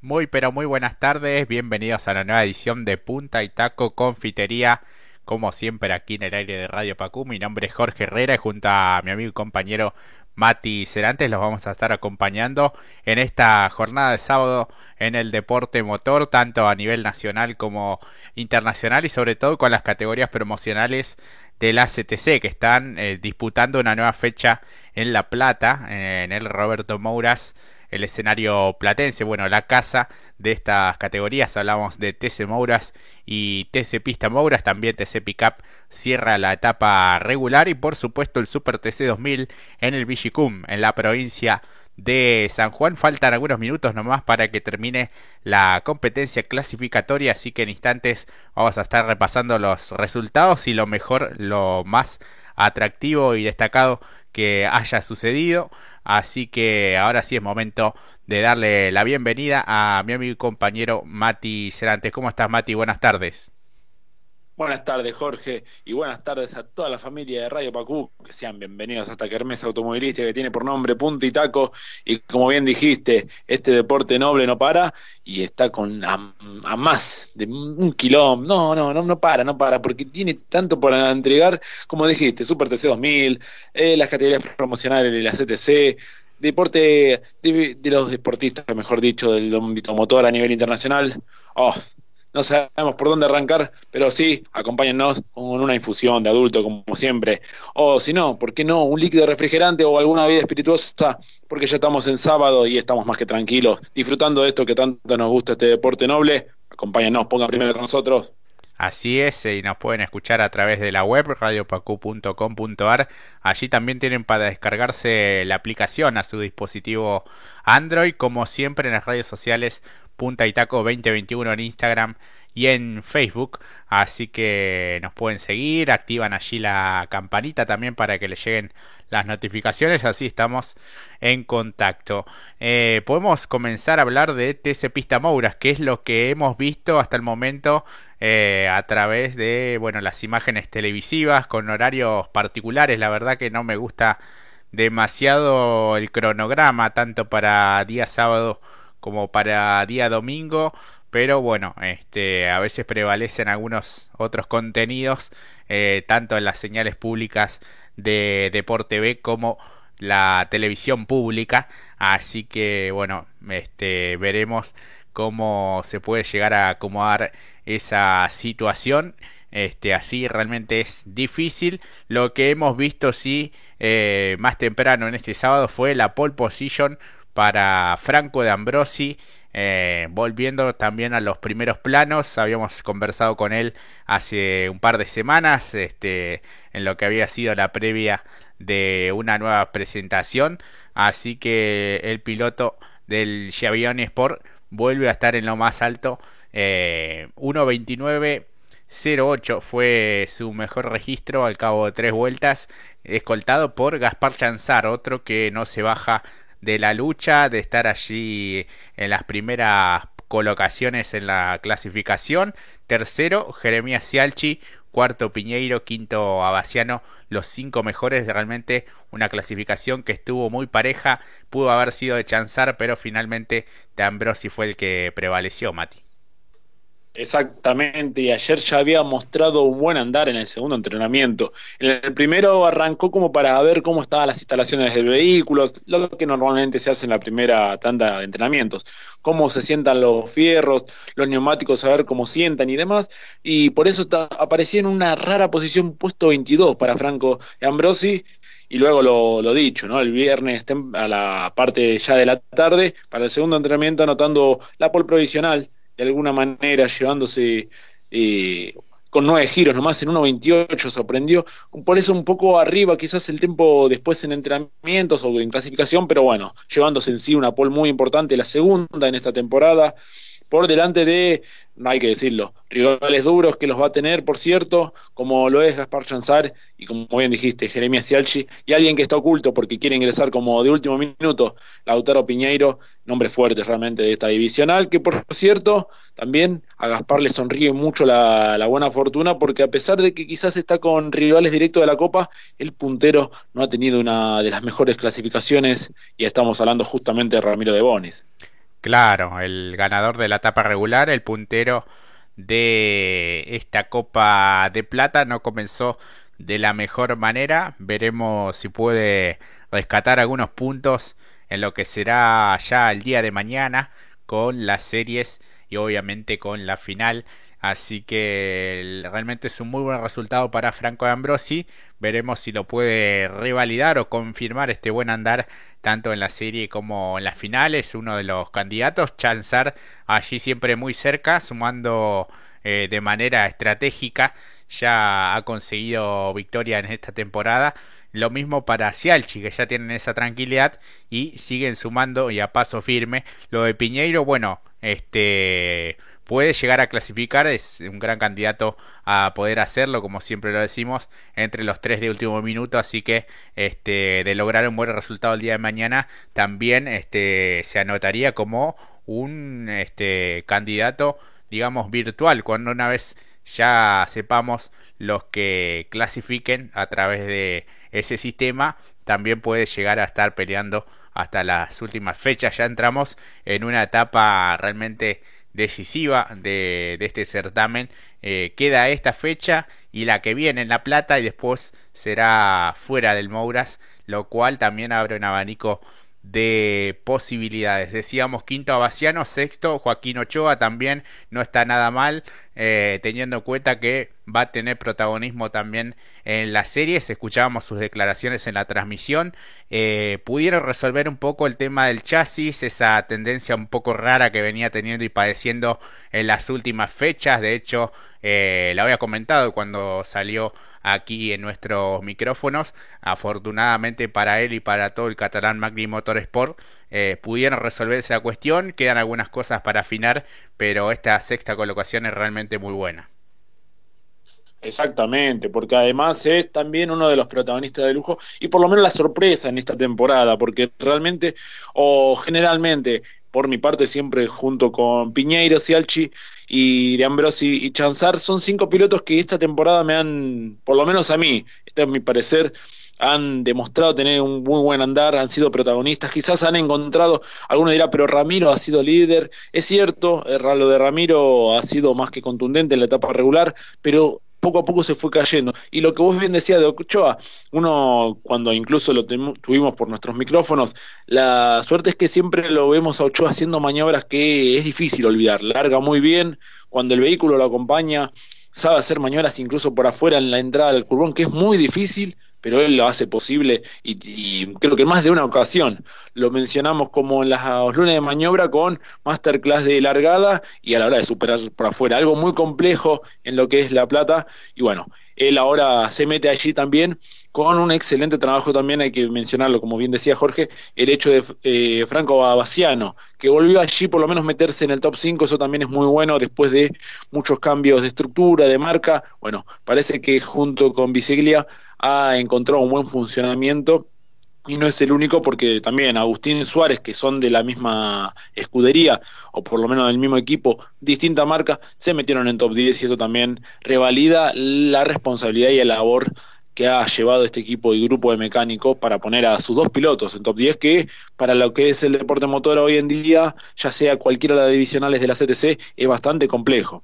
Muy pero muy buenas tardes, bienvenidos a la nueva edición de Punta y Taco Confitería, como siempre aquí en el aire de Radio Pacú. Mi nombre es Jorge Herrera y junto a mi amigo y compañero Mati Cerantes los vamos a estar acompañando en esta jornada de sábado en el deporte motor, tanto a nivel nacional como internacional y sobre todo con las categorías promocionales de la CTC que están eh, disputando una nueva fecha en La Plata, en el Roberto Mouras el escenario platense, bueno, la casa de estas categorías, hablamos de TC Mouras y TC Pista Mouras, también TC Pickup cierra la etapa regular y por supuesto el Super TC 2000 en el Vigicum, en la provincia de San Juan. Faltan algunos minutos nomás para que termine la competencia clasificatoria, así que en instantes vamos a estar repasando los resultados y lo mejor, lo más atractivo y destacado que haya sucedido. Así que ahora sí es momento de darle la bienvenida a mi amigo y compañero Mati Cerantes. ¿Cómo estás, Mati? Buenas tardes. Buenas tardes, Jorge, y buenas tardes a toda la familia de Radio Pacú, que sean bienvenidos a esta kermesa automovilística que tiene por nombre Punto y Taco, y como bien dijiste, este deporte noble no para, y está con a, más de un kilómetro, no, no, no, no para, no para, porque tiene tanto para entregar, como dijiste, Super TC 2000, eh, las categorías promocionales de la CTC, deporte de, de, los deportistas, mejor dicho, del ámbito motor a nivel internacional, oh, no sabemos por dónde arrancar, pero sí, acompáñennos con una infusión de adulto, como siempre. O si no, ¿por qué no? Un líquido refrigerante o alguna vida espirituosa, porque ya estamos en sábado y estamos más que tranquilos, disfrutando de esto que tanto nos gusta este deporte noble. Acompáñennos, pongan primero con nosotros. Así es, y nos pueden escuchar a través de la web radiopacu.com.ar. Allí también tienen para descargarse la aplicación a su dispositivo Android, como siempre en las redes sociales Punta y Taco 2021 en Instagram y en Facebook. Así que nos pueden seguir, activan allí la campanita también para que les lleguen las notificaciones. Así estamos en contacto. Eh, podemos comenzar a hablar de TC Pista Mouras, que es lo que hemos visto hasta el momento eh, a través de bueno las imágenes televisivas con horarios particulares. La verdad que no me gusta demasiado el cronograma, tanto para día sábado como para día domingo, pero bueno, este, a veces prevalecen algunos otros contenidos, eh, tanto en las señales públicas de Deporte B como la televisión pública, así que bueno, este, veremos cómo se puede llegar a acomodar esa situación. Este, así realmente es difícil. Lo que hemos visto sí eh, más temprano en este sábado fue la pole position para Franco de Ambrosi. Eh, volviendo también a los primeros planos, habíamos conversado con él hace un par de semanas, este, en lo que había sido la previa de una nueva presentación, así que el piloto del Xiavion Sport vuelve a estar en lo más alto, eh, 1.29.08 fue su mejor registro al cabo de tres vueltas, escoltado por Gaspar Chanzar, otro que no se baja de la lucha, de estar allí en las primeras colocaciones en la clasificación. Tercero, Jeremías Cialchi. Cuarto, Piñeiro. Quinto, Abaciano. Los cinco mejores. Realmente una clasificación que estuvo muy pareja. Pudo haber sido de Chanzar, pero finalmente de Ambrosi fue el que prevaleció, Mati. Exactamente, y ayer ya había mostrado un buen andar en el segundo entrenamiento. En el primero arrancó como para ver cómo estaban las instalaciones del vehículo, lo que normalmente se hace en la primera tanda de entrenamientos, cómo se sientan los fierros, los neumáticos, a ver cómo sientan y demás, y por eso aparecía en una rara posición puesto 22 para Franco Ambrosi, y luego lo, lo, dicho, ¿no? El viernes a la parte ya de la tarde, para el segundo entrenamiento anotando la pole provisional de alguna manera llevándose eh, con nueve giros nomás en 1.28 sorprendió, por eso un poco arriba quizás el tiempo después en entrenamientos o en clasificación, pero bueno, llevándose en sí una pole muy importante, la segunda en esta temporada, por delante de, no hay que decirlo, rivales duros que los va a tener, por cierto, como lo es Gaspar Chanzar y como bien dijiste, Jeremías Cialchi, y alguien que está oculto porque quiere ingresar como de último minuto, Lautaro Piñeiro, nombre fuerte realmente de esta divisional, que por cierto, también a Gaspar le sonríe mucho la, la buena fortuna porque a pesar de que quizás está con rivales directos de la Copa, el puntero no ha tenido una de las mejores clasificaciones y estamos hablando justamente de Ramiro de Bonis. Claro, el ganador de la etapa regular, el puntero de esta Copa de Plata, no comenzó de la mejor manera. Veremos si puede rescatar algunos puntos en lo que será ya el día de mañana con las series y obviamente con la final. Así que realmente es un muy buen resultado para Franco Ambrosi. Veremos si lo puede revalidar o confirmar este buen andar tanto en la serie como en las finales. Uno de los candidatos, Chanzar, allí siempre muy cerca, sumando eh, de manera estratégica. Ya ha conseguido victoria en esta temporada. Lo mismo para Cialchi, que ya tienen esa tranquilidad y siguen sumando y a paso firme. Lo de Piñeiro, bueno, este puede llegar a clasificar, es un gran candidato a poder hacerlo, como siempre lo decimos, entre los tres de último minuto, así que este, de lograr un buen resultado el día de mañana, también este, se anotaría como un este, candidato, digamos, virtual, cuando una vez ya sepamos los que clasifiquen a través de ese sistema, también puede llegar a estar peleando hasta las últimas fechas, ya entramos en una etapa realmente decisiva de, este certamen. Eh, queda esta fecha y la que viene en La Plata y después será fuera del Mouras, lo cual también abre un abanico de posibilidades. Decíamos quinto Abaciano, sexto Joaquín Ochoa también no está nada mal, eh, teniendo en cuenta que va a tener protagonismo también en las series. Escuchábamos sus declaraciones en la transmisión. Eh, pudieron resolver un poco el tema del chasis, esa tendencia un poco rara que venía teniendo y padeciendo en las últimas fechas. De hecho, eh, la había comentado cuando salió aquí en nuestros micrófonos. Afortunadamente para él y para todo el catalán Magni Motorsport eh, pudieron resolver esa cuestión. Quedan algunas cosas para afinar, pero esta sexta colocación es realmente muy buena. Exactamente, porque además es también uno de los protagonistas de lujo y por lo menos la sorpresa en esta temporada, porque realmente o generalmente, por mi parte siempre junto con Piñeiro, Cialchi y de Ambrosi y Chanzar, son cinco pilotos que esta temporada me han, por lo menos a mí, este es mi parecer, han demostrado tener un muy buen andar, han sido protagonistas, quizás han encontrado, alguno dirá, pero Ramiro ha sido líder, es cierto, lo de Ramiro ha sido más que contundente en la etapa regular, pero poco a poco se fue cayendo. Y lo que vos bien decías de Ochoa, uno cuando incluso lo tuvimos por nuestros micrófonos, la suerte es que siempre lo vemos a Ochoa haciendo maniobras que es difícil olvidar, larga muy bien, cuando el vehículo lo acompaña, sabe hacer maniobras incluso por afuera en la entrada del curbón, que es muy difícil pero él lo hace posible y, creo que más de una ocasión. Lo mencionamos como en las lunes de maniobra con masterclass de largada y a la hora de superar por afuera, algo muy complejo en lo que es La Plata. Y bueno, él ahora se mete allí también con un excelente trabajo también, hay que mencionarlo, como bien decía Jorge, el hecho de eh, Franco Babaciano, que volvió allí por lo menos meterse en el top 5, eso también es muy bueno después de muchos cambios de estructura, de marca, bueno, parece que junto con Biciglia ha encontrado un buen funcionamiento y no es el único porque también Agustín Suárez, que son de la misma escudería o por lo menos del mismo equipo, distinta marca, se metieron en top 10 y eso también revalida la responsabilidad y la labor que ha llevado este equipo y grupo de mecánicos para poner a sus dos pilotos en top 10, que para lo que es el deporte motor hoy en día, ya sea cualquiera de las divisionales de la CTC, es bastante complejo.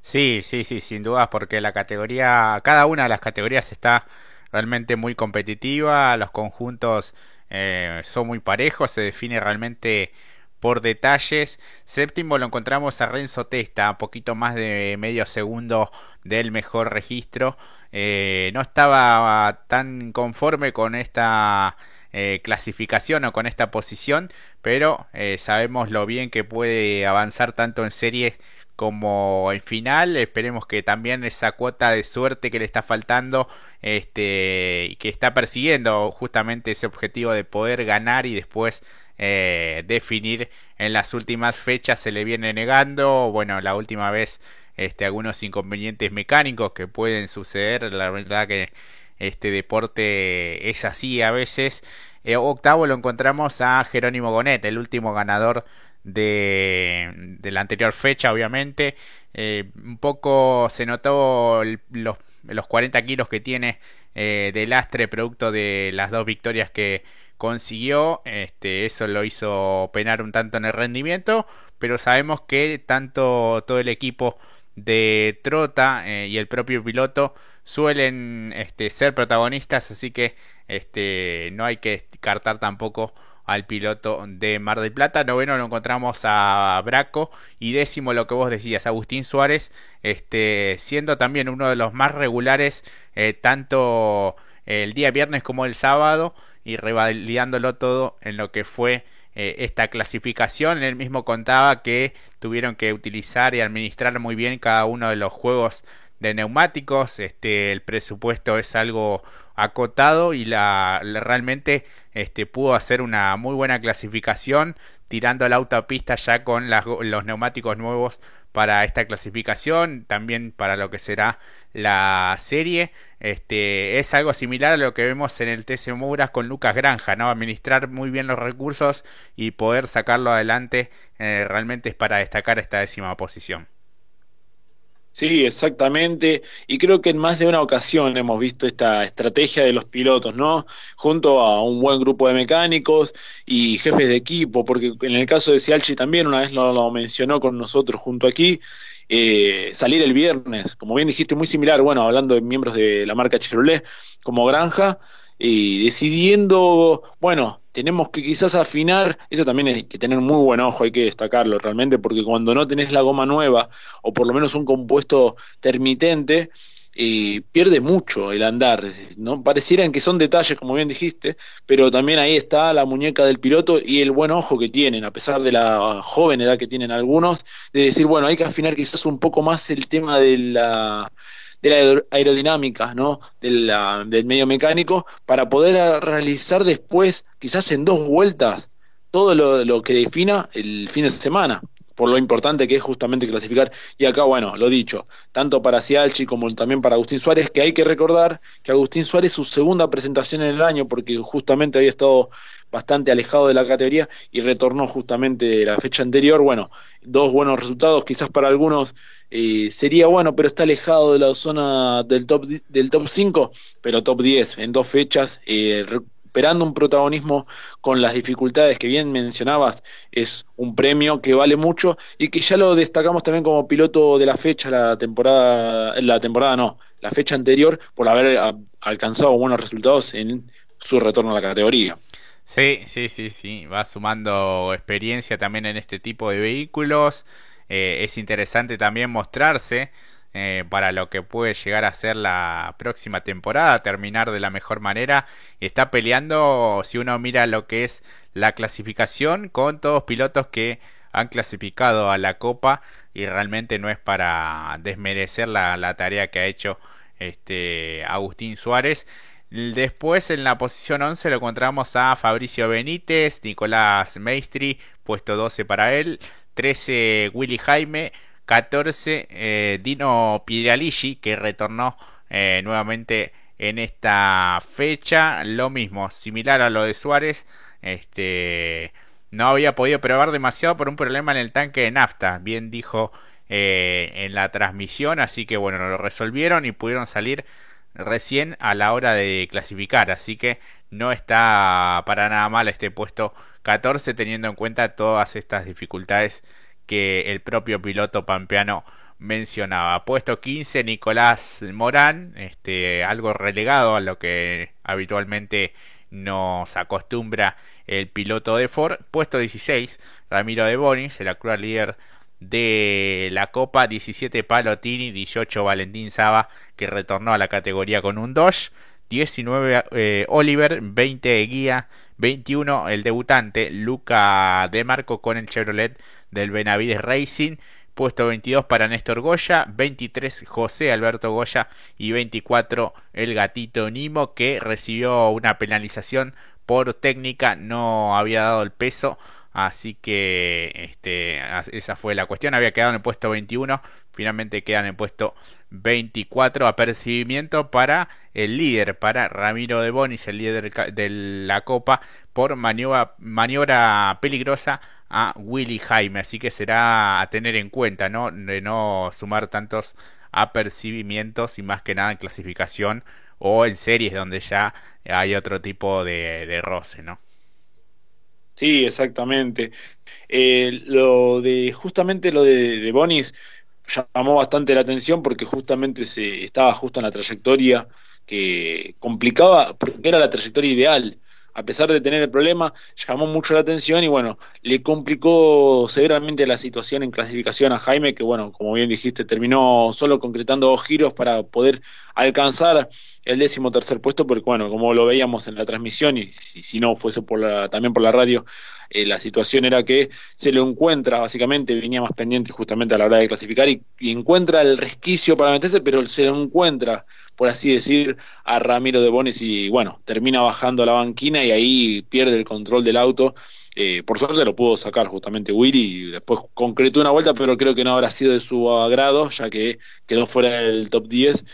Sí, sí, sí, sin dudas, porque la categoría, cada una de las categorías está realmente muy competitiva, los conjuntos eh, son muy parejos, se define realmente por detalles. Séptimo lo encontramos a Renzo Testa, un poquito más de medio segundo del mejor registro. Eh, no estaba tan conforme con esta eh, clasificación o con esta posición, pero sabemos lo bien que puede avanzar tanto en series como en final. Esperemos que también esa cuota de suerte que le está faltando este, y que está persiguiendo justamente ese objetivo de poder ganar y después eh, definir en las últimas fechas se le viene negando. Bueno, la última vez este, algunos inconvenientes mecánicos que pueden suceder. La verdad que este deporte es así a veces. Eh, octavo lo encontramos a Jerónimo Gonet, el último ganador de, la anterior fecha, obviamente. Eh, un poco se notó los, los 40 kilos que tiene eh, de lastre, producto de las dos victorias que consiguió, este, eso lo hizo penar un tanto en el rendimiento, pero sabemos que tanto todo el equipo de Trota eh, y el propio piloto suelen este, ser protagonistas, así que este, no hay que descartar tampoco al piloto de Mar del Plata. Noveno lo encontramos a Braco y décimo lo que vos decías, Agustín Suárez, este, siendo también uno de los más regulares eh, tanto el día viernes como el sábado y revalidándolo todo en lo que fue eh, esta clasificación. Él mismo contaba que tuvieron que utilizar y administrar muy bien cada uno de los juegos de neumáticos. Este, el presupuesto es algo acotado y la, realmente este, pudo hacer una muy buena clasificación tirando la autopista ya con los neumáticos nuevos para esta clasificación, también para lo que será la serie. Este, es algo similar a lo que vemos en el TC Muras con Lucas Granja, ¿no? Administrar muy bien los recursos y poder sacarlo adelante eh, realmente es para destacar esta décima posición. Sí, exactamente. Y creo que en más de una ocasión hemos visto esta estrategia de los pilotos, ¿no? Junto a un buen grupo de mecánicos y jefes de equipo, porque en el caso de Cialchi también una vez lo, mencionó con nosotros junto aquí, eh, salir el viernes, como bien dijiste, muy similar, bueno, hablando de miembros de la marca Chevrolet, como Granja, y decidiendo, bueno, tenemos que quizás afinar, eso también hay que tener muy buen ojo, hay que destacarlo realmente, porque cuando no tenés la goma nueva, o por lo menos un compuesto termitente, eh, pierde mucho el andar, ¿no? Parecieran que son detalles, como bien dijiste, pero también ahí está la muñeca del piloto y el buen ojo que tienen, a pesar de la joven edad que tienen algunos, de decir, bueno, hay que afinar quizás un poco más el tema de la de la aerodinámica, ¿no? del medio mecánico, para poder realizar después, quizás en dos vueltas, todo lo, lo que defina el fin de semana por lo importante que es justamente clasificar. Y acá, bueno, lo dicho, tanto para Cialchi como también para Agustín Suárez, que hay que recordar que Agustín Suárez su segunda presentación en el año, porque justamente había estado bastante alejado de la categoría y retornó justamente la fecha anterior. Bueno, dos buenos resultados, quizás para algunos eh, sería bueno, pero está alejado de la zona del top del top 5, pero top 10 en dos fechas. Eh, recuperando un protagonismo con las dificultades que bien mencionabas, es un premio que vale mucho y que ya lo destacamos también como piloto de la fecha, la temporada, la temporada no, la fecha anterior, por haber alcanzado buenos resultados en su retorno a la categoría. Sí, sí, sí, sí, va sumando experiencia también en este tipo de vehículos. Eh, es interesante también mostrarse eh, para lo que puede llegar a ser la próxima temporada, terminar de la mejor manera. Está peleando, si uno mira lo que es la clasificación, con todos pilotos que han clasificado a la Copa y realmente no es para desmerecer la, tarea que ha hecho este Agustín Suárez. Después en la posición 11 lo encontramos a Fabricio Benítez, Nicolás Maestri, puesto 12 para él, 13 Willy Jaime, 14 eh, Dino Piedraligi que retornó eh, nuevamente en esta fecha. Lo mismo similar a lo de Suárez este no había podido probar demasiado por un problema en el tanque de nafta bien dijo eh, en la transmisión. Así que bueno lo resolvieron y pudieron salir recién a la hora de clasificar. Así que no está para nada mal este puesto 14 teniendo en cuenta todas estas dificultades que el propio piloto pampeano mencionaba. Puesto 15 Nicolás Morán, este, algo relegado a lo que habitualmente nos acostumbra el piloto de Ford. Puesto 16 Ramiro de Bonis, el actual líder de la Copa, 17 Palotini, 18 Valentín Saba, que retornó a la categoría con un Dodge, 19 eh, Oliver, 20 Guía, 21 el debutante Luca De Marco con el Chevrolet del Benavides Racing. Puesto 22 para Néstor Goya, 23 José Alberto Goya y 24 el gatito Nimo que recibió una penalización por técnica, no había dado el peso, así que este, esa fue la cuestión, había quedado en el puesto 21, finalmente queda en el puesto 24 apercibimiento para el líder, para Ramiro de Bonis, el líder de la Copa, por maniobra peligrosa a Willy Jaime, así que será a tener en cuenta, ¿no? De no sumar tantos apercibimientos y más que nada en clasificación o en series donde ya hay otro tipo de, roce, ¿no? Sí, exactamente. Eh, lo de, justamente lo de, de Bonis llamó bastante la atención porque justamente se estaba justo en la trayectoria que complicaba, porque era la trayectoria ideal. A pesar de tener el problema, llamó mucho la atención y bueno, le complicó severamente la situación en clasificación a Jaime, que bueno, como bien dijiste, terminó solo concretando dos giros para poder alcanzar el décimo tercer puesto, porque bueno, como lo veíamos en la transmisión y si, no fuese por la, también por la radio, eh, la situación era que se lo encuentra, básicamente, venía más pendiente justamente a la hora de clasificar y, encuentra el resquicio para meterse, pero se lo encuentra, por así decir, a Ramiro de Bonis y bueno, termina bajando a la banquina y ahí pierde el control del auto. Eh, por suerte lo pudo sacar justamente Willy y después concretó una vuelta, pero creo que no habrá sido de su agrado, ya que quedó fuera del top 10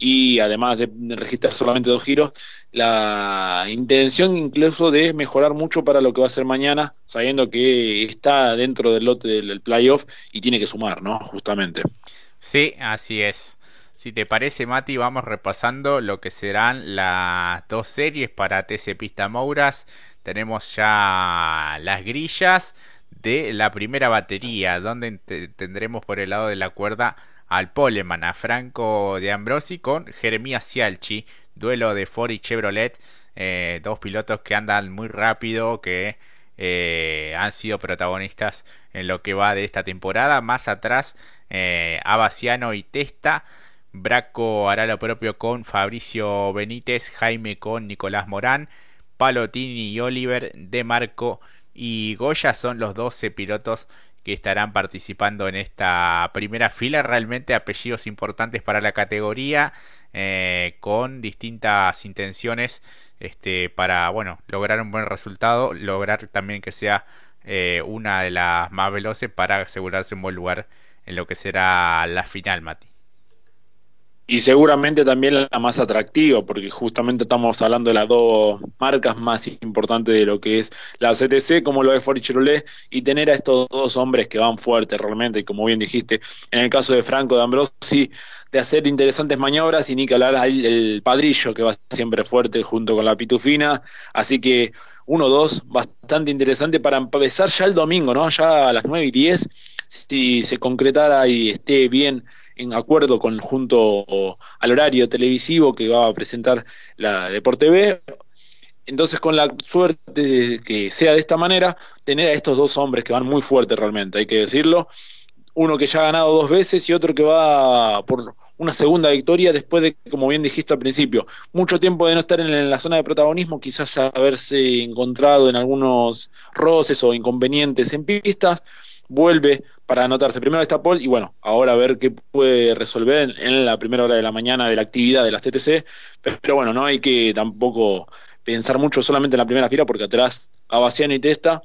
y además de, registrar solamente dos giros, la intención incluso de mejorar mucho para lo que va a ser mañana, sabiendo que está dentro del lote del playoff y tiene que sumar, ¿no? Justamente. Sí, así es. Si te parece, Mati, vamos repasando lo que serán las dos series para TC Pista Mouras. Tenemos ya las grillas de la primera batería, donde tendremos por el lado de la cuerda al Poleman, a Franco de Ambrosi con Jeremías Cialchi, duelo de Ford y Chevrolet, eh, dos pilotos que andan muy rápido, que eh, han sido protagonistas en lo que va de esta temporada. Más atrás, eh, Abaciano y Testa. Braco hará lo propio con Fabricio Benítez, Jaime con Nicolás Morán, Palotini y Oliver, De Marco y Goya son los 12 pilotos que estarán participando en esta primera fila. Realmente apellidos importantes para la categoría, eh, con distintas intenciones este, para bueno, lograr un buen resultado, lograr también que sea eh, una de las más veloces para asegurarse un buen lugar en lo que será la final, Mati y seguramente también la más atractiva, porque justamente estamos hablando de las dos marcas más importantes de lo que es la CTC, como lo es Ford y y tener a estos dos hombres que van fuertes realmente, y como bien dijiste, en el caso de Franco de Ambrosi, de hacer interesantes maniobras, y ni que hablar el, padrillo que va siempre fuerte junto con la pitufina, así que uno dos bastante interesante para empezar ya el domingo, ¿no? Ya a las nueve y diez, si se concretara y esté bien en acuerdo con junto al horario televisivo que va a presentar la Deporte B. Entonces, con la suerte de que sea de esta manera, tener a estos dos hombres que van muy fuertes realmente, hay que decirlo. Uno que ya ha ganado dos veces y otro que va por una segunda victoria después de, como bien dijiste al principio, mucho tiempo de no estar en la zona de protagonismo, quizás haberse encontrado en algunos roces o inconvenientes en pistas vuelve para anotarse. Primero está Paul y bueno, ahora a ver qué puede resolver en, la primera hora de la mañana de la actividad de las TTC. Pero, bueno, no hay que tampoco pensar mucho solamente en la primera fila porque atrás Abaciano y Testa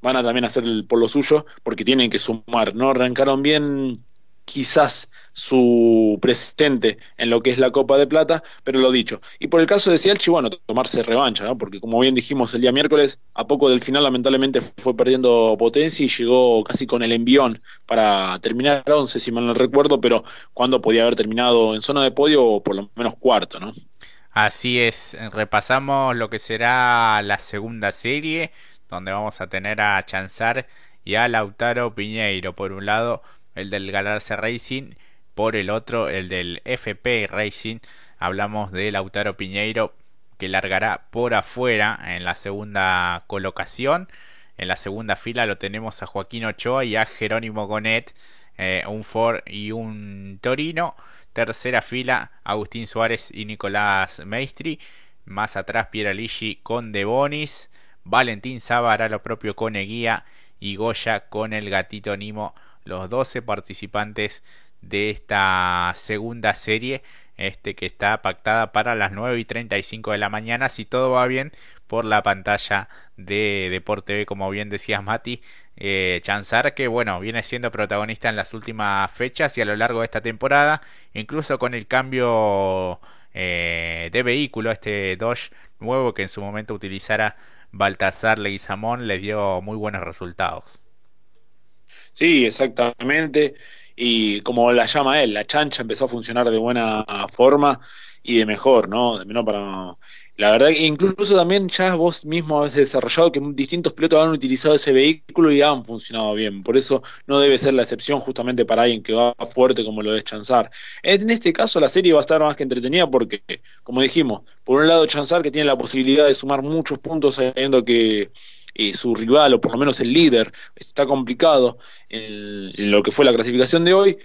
van a también hacer el, por lo suyo porque tienen que sumar. No arrancaron bien quizás su presente en lo que es la Copa de Plata, pero lo dicho. Y por el caso de Cialchi, bueno, tomarse revancha, ¿no? Porque como bien dijimos el día miércoles, a poco del final lamentablemente fue perdiendo potencia y llegó casi con el envión para terminar 11, si mal no recuerdo, pero cuando podía haber terminado en zona de podio o por lo menos cuarto, ¿no? Así es, repasamos lo que será la segunda serie, donde vamos a tener a Chanzar y a Lautaro Piñeiro por un lado el del Galarse Racing, por el otro el del FP Racing. Hablamos de Lautaro Piñeiro que largará por afuera en la segunda colocación. En la segunda fila lo tenemos a Joaquín Ochoa y a Jerónimo Gonet, eh, un Ford y un Torino. Tercera fila, Agustín Suárez y Nicolás Maestri. Más atrás, Piera Ligi con De Bonis. Valentín Saba lo propio con Eguía y Goya con el gatito Nimo los 12 participantes de esta segunda serie este que está pactada para las 9 y 35 de la mañana. Si todo va bien por la pantalla de Deporte B como bien decías Mati eh, Chanzar que bueno viene siendo protagonista en las últimas fechas y a lo largo de esta temporada incluso con el cambio eh, de vehículo este Dodge nuevo que en su momento utilizara Baltasar Leguizamón le dio muy buenos resultados Sí, exactamente. Y como la llama él, la chancha empezó a funcionar de buena forma y de mejor, ¿no? De menos para La verdad que incluso también ya vos mismo has desarrollado que distintos pilotos han utilizado ese vehículo y han funcionado bien. Por eso no debe ser la excepción justamente para alguien que va fuerte como lo es Chanzar. En este caso la serie va a estar más que entretenida porque, como dijimos, por un lado Chanzar que tiene la posibilidad de sumar muchos puntos sabiendo que eh, su rival o por lo menos el líder está complicado en, lo que fue la clasificación de hoy,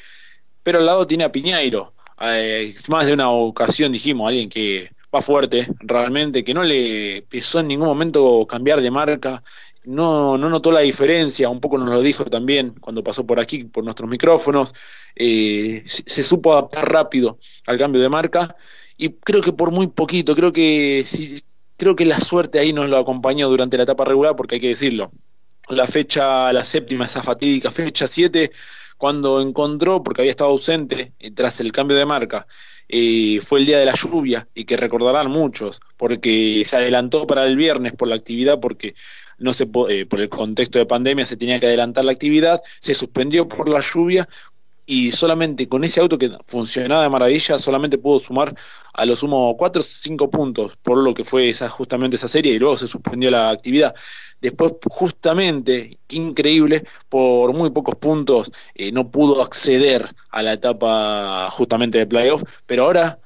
pero al lado tiene a Piñeiro. Eh, más de una ocasión dijimos, alguien que va fuerte, realmente, que no le pesó en ningún momento cambiar de marca, no, no notó la diferencia, un poco nos lo dijo también cuando pasó por aquí, por nuestros micrófonos, eh, se, supo adaptar rápido al cambio de marca y creo que por muy poquito, creo que si, creo que la suerte ahí nos lo acompañó durante la etapa regular, porque hay que decirlo, la fecha, la séptima, esa fatídica fecha 7, cuando encontró, porque había estado ausente eh, tras el cambio de marca, eh, fue el día de la lluvia y que recordarán muchos, porque se adelantó para el viernes por la actividad, porque no se eh, por el contexto de pandemia se tenía que adelantar la actividad, se suspendió por la lluvia y solamente con ese auto que funcionaba de maravilla, solamente pudo sumar a los sumo cuatro o cinco puntos por lo que fue esa, justamente esa serie y luego se suspendió la actividad. Después, justamente, qué increíble, por muy pocos puntos eh, no pudo acceder a la etapa justamente de playoff, pero ahora,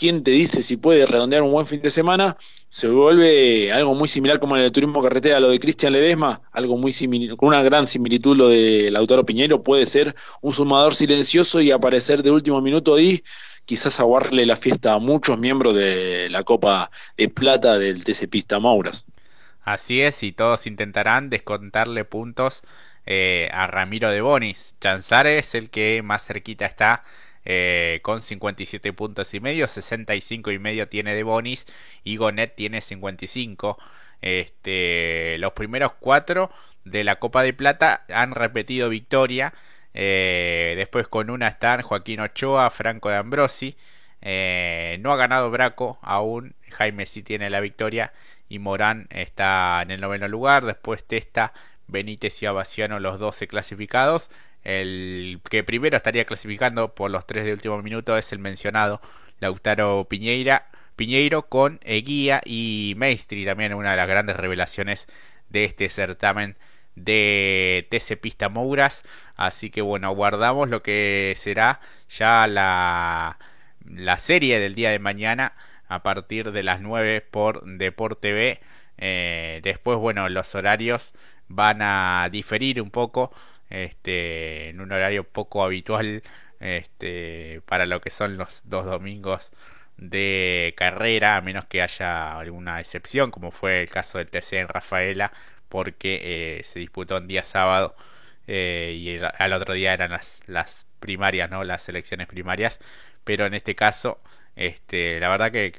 ¿quién te dice si puede redondear un buen fin de semana? Se vuelve algo muy similar como en el turismo carretera, lo de Cristian Ledesma, algo muy similar, con una gran similitud lo del Lautaro Piñero, puede ser un sumador silencioso y aparecer de último minuto y quizás aguarle la fiesta a muchos miembros de la Copa de Plata del TC Pista Mauras. Así es, y todos intentarán descontarle puntos eh, a Ramiro de Bonis. Chanzare es el que más cerquita está eh, con 57 puntos y medio, 65 y medio tiene de Bonis y Gonet tiene 55. Este, los primeros cuatro de la Copa de Plata han repetido victoria. Eh, después con una están Joaquín Ochoa, Franco de Ambrosi. no ha ganado Braco aún. Jaime sí tiene la victoria y Morán está en el noveno lugar. Después Testa, Benítez y Abaciano, los 12 clasificados. El que primero estaría clasificando por los tres de último minuto es el mencionado Lautaro Piñeira, Piñeiro con Eguía y Maestri, también una de las grandes revelaciones de este certamen de TC Pista Mouras. Así que bueno, guardamos lo que será ya la, la serie del día de mañana a partir de las 9 por Deport TV. Eh, después, bueno, los horarios van a diferir un poco, este, en un horario poco habitual, este, para lo que son los dos domingos de carrera, a menos que haya alguna excepción, como fue el caso del TC en Rafaela, porque eh, se disputó un día sábado eh, y al otro día eran las, las primarias, ¿no? Las elecciones primarias, pero en este caso este, la verdad que,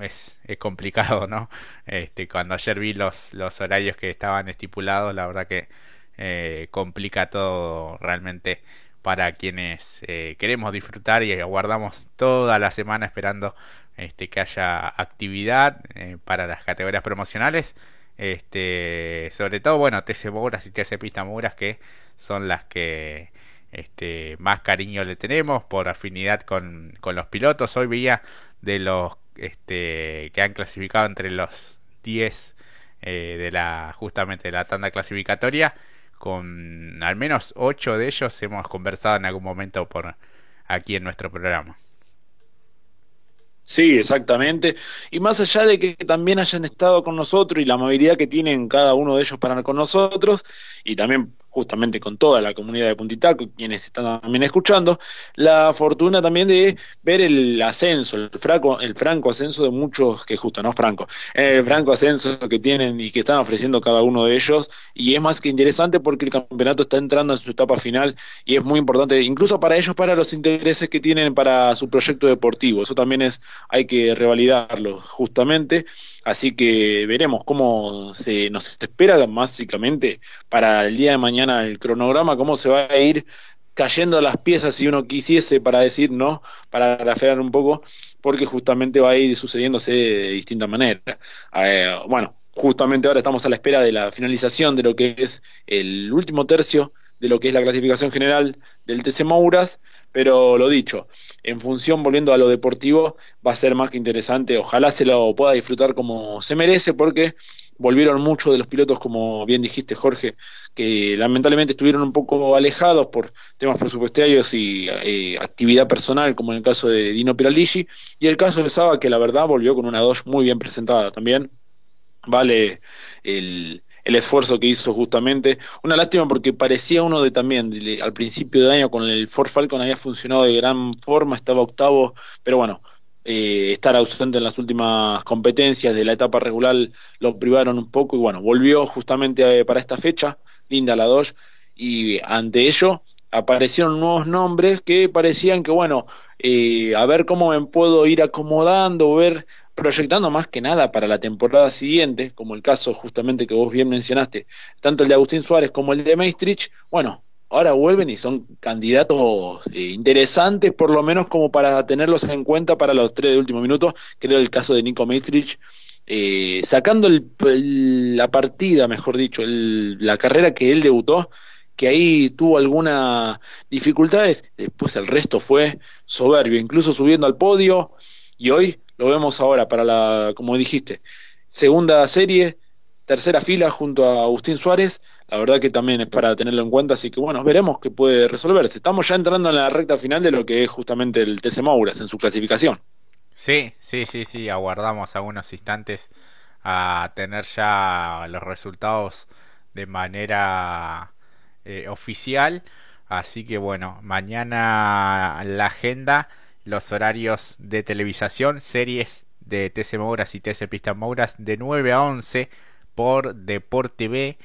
es, es, complicado, ¿no? Este, cuando ayer vi los, los horarios que estaban estipulados, la verdad que eh, complica todo realmente para quienes eh, queremos disfrutar y aguardamos toda la semana esperando este, que haya actividad eh, para las categorías promocionales. Este, sobre todo, bueno, TC Mouras y TC Pista Mouras que son las que este, más cariño le tenemos por afinidad con, con los pilotos. Hoy veía de los este, que han clasificado entre los 10 eh, de la justamente de la tanda clasificatoria con al menos 8 de ellos hemos conversado en algún momento por aquí en nuestro programa. Sí, exactamente. Y más allá de que también hayan estado con nosotros y la amabilidad que tienen cada uno de ellos para con nosotros, y también justamente con toda la comunidad de Puntitaco, quienes están también escuchando, la fortuna también de ver el ascenso, el franco, el franco ascenso de muchos, que justo, no franco, el franco ascenso que tienen y que están ofreciendo cada uno de ellos, y es más que interesante porque el campeonato está entrando en su etapa final y es muy importante, incluso para ellos, para los intereses que tienen para su proyecto deportivo, eso también es, hay que revalidarlo justamente. Así que veremos cómo se nos espera básicamente para el día de mañana el cronograma, cómo se va a ir cayendo las piezas si uno quisiese para decir no, para grafear un poco, porque justamente va a ir sucediéndose de distinta manera. Eh, bueno, justamente ahora estamos a la espera de la finalización de lo que es el último tercio de lo que es la clasificación general del TC Mouras, pero lo dicho, en función, volviendo a lo deportivo, va a ser más que interesante, ojalá se lo pueda disfrutar como se merece, porque volvieron muchos de los pilotos, como bien dijiste Jorge, que lamentablemente estuvieron un poco alejados por temas presupuestarios y eh, actividad personal, como en el caso de Dino Piraligi, y el caso de Saba, que la verdad volvió con una dos muy bien presentada también. Vale el, el esfuerzo que hizo justamente. Una lástima porque parecía uno de también, al principio de año con el Ford Falcon había funcionado de gran forma, estaba octavo, pero bueno, eh, estar ausente en las últimas competencias de la etapa regular lo privaron un poco y bueno, volvió justamente eh, para esta fecha, Linda la 2, y ante ello aparecieron nuevos nombres que parecían que bueno, eh, a ver cómo me puedo ir acomodando, ver proyectando más que nada para la temporada siguiente, como el caso justamente que vos bien mencionaste, tanto el de Agustín Suárez como el de Maestrich, bueno, ahora vuelven y son candidatos eh, interesantes, por lo menos como para tenerlos en cuenta para los tres de último minuto, que era el caso de Nico Maestrich, eh, sacando la partida, mejor dicho, la carrera que él debutó, que ahí tuvo algunas dificultades, después el resto fue soberbio, incluso subiendo al podio, y hoy lo vemos ahora para la, como dijiste, segunda serie, tercera fila junto a Agustín Suárez, la verdad que también es para tenerlo en cuenta, así que bueno, veremos qué puede resolverse. Estamos ya entrando en la recta final de lo que es justamente el TC Mauras en su clasificación. Sí, sí, sí, sí, aguardamos algunos instantes a tener ya los resultados de manera eh, oficial. Así que bueno, mañana la agenda, los horarios de televisación, series de TC Mouras y TC Pista Mouras de 9 a 11 por Deporte B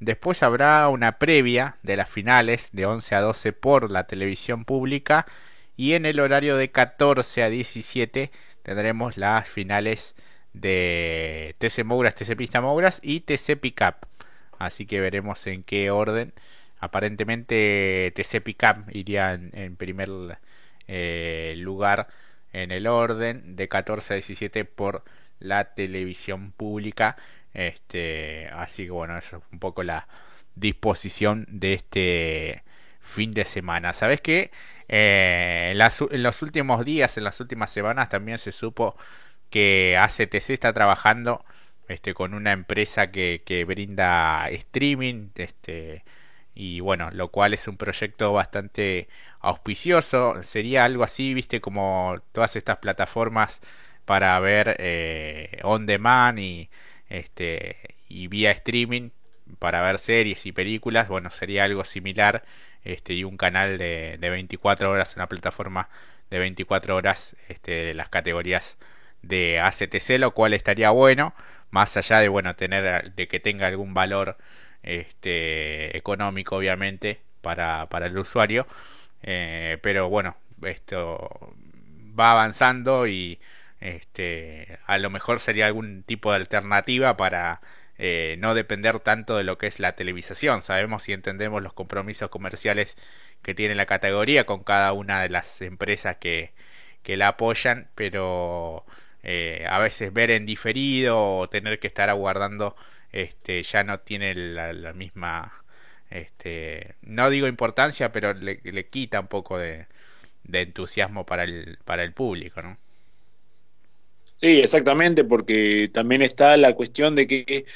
Después habrá una previa de las finales de 11 a 12 por la televisión pública y en el horario de 14 a 17 tendremos las finales de TC Mouras, TC Pista Mouras y TC Pickup. Así que veremos en qué orden. Aparentemente TC Pickup iría en, primer eh, lugar en el orden de 14 a 17 por la televisión pública este, así que bueno, eso es un poco la disposición de este fin de semana. ¿Sabes qué? Eh, en, los últimos días, en las últimas semanas, también se supo que ACTC está trabajando este, con una empresa que, que brinda streaming. Este, y bueno, lo cual es un proyecto bastante auspicioso. Sería algo así, viste, como todas estas plataformas para ver eh, on demand y este, y vía streaming para ver series y películas, bueno, sería algo similar este, y un canal de, de 24 horas, una plataforma de 24 horas este, de las categorías de ACTC, lo cual estaría bueno, más allá de bueno tener de que tenga algún valor este, económico, obviamente, para, para el usuario, eh, pero bueno, esto va avanzando y este, a lo mejor sería algún tipo de alternativa para eh, no depender tanto de lo que es la televisación. Sabemos y entendemos los compromisos comerciales que tiene la categoría con cada una de las empresas que, que la apoyan, pero eh, a veces ver en diferido o tener que estar aguardando este, ya no tiene la, misma, este, no digo importancia, pero le, le quita un poco de, de entusiasmo para el, para el público, ¿no? Sí, exactamente, porque también está la cuestión de que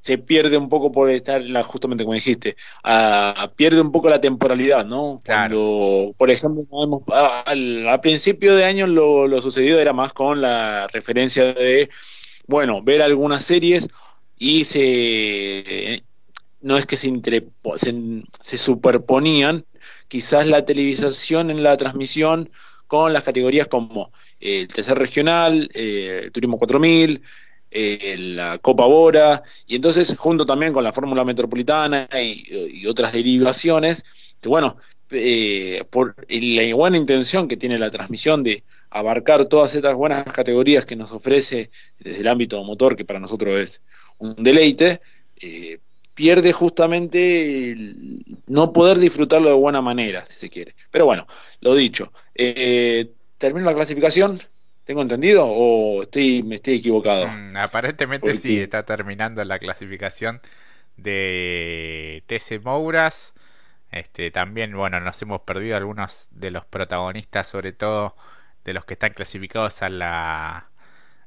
se pierde un poco por estar, la, justamente como dijiste, pierde un poco la temporalidad, ¿no? Cuando, por ejemplo, al, principio de año lo, lo sucedido era más con la referencia de, bueno, ver algunas series y se no es que se, se, se, superponían quizás la televisación en la transmisión con las categorías como el tercer regional, eh, el Turismo 4000, eh, la Copa Bora, y entonces junto también con la Fórmula Metropolitana y, otras derivaciones, que bueno, eh, por la buena intención que tiene la transmisión de abarcar todas estas buenas categorías que nos ofrece desde el ámbito motor, que para nosotros es un deleite, pierde justamente el no poder disfrutarlo de buena manera, si se quiere. Pero bueno, lo dicho, eh, termino la clasificación, ¿tengo entendido o estoy, me estoy equivocado? Mm, aparentemente sí, está terminando la clasificación de TC Mouras. Este, también, bueno, nos hemos perdido algunos de los protagonistas, sobre todo de los que están clasificados a la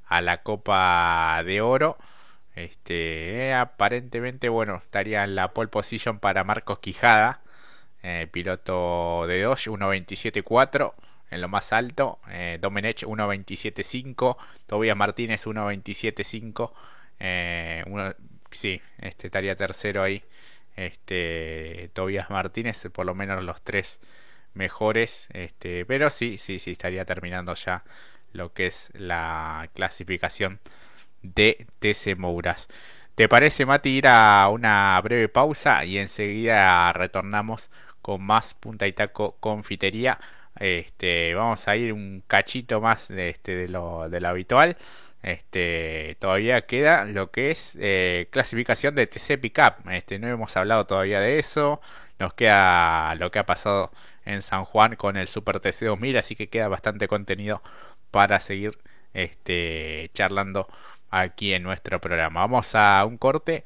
a la Copa de Oro. Este, eh, aparentemente, bueno, estaría en la pole position para Marcos Quijada, eh, piloto de Dodge, 1.27.4 en lo más alto. Eh, Domenech 1.27.5, Tobias Martínez 1.27.5. Eh, sí, este estaría tercero ahí. Este, Tobias Martínez, por lo menos los tres mejores. Este, pero sí, sí, sí, estaría terminando ya lo que es la clasificación de TC Mouras. ¿Te parece, Mati, ir a una breve pausa y enseguida retornamos con más punta y taco confitería? Este, vamos a ir un cachito más de, este, lo, habitual. Este, todavía queda lo que es eh, clasificación de TC Pickup. Este, no hemos hablado todavía de eso. Nos queda lo que ha pasado en San Juan con el Super TC 2000, así que queda bastante contenido para seguir charlando aquí en nuestro programa. Vamos a un corte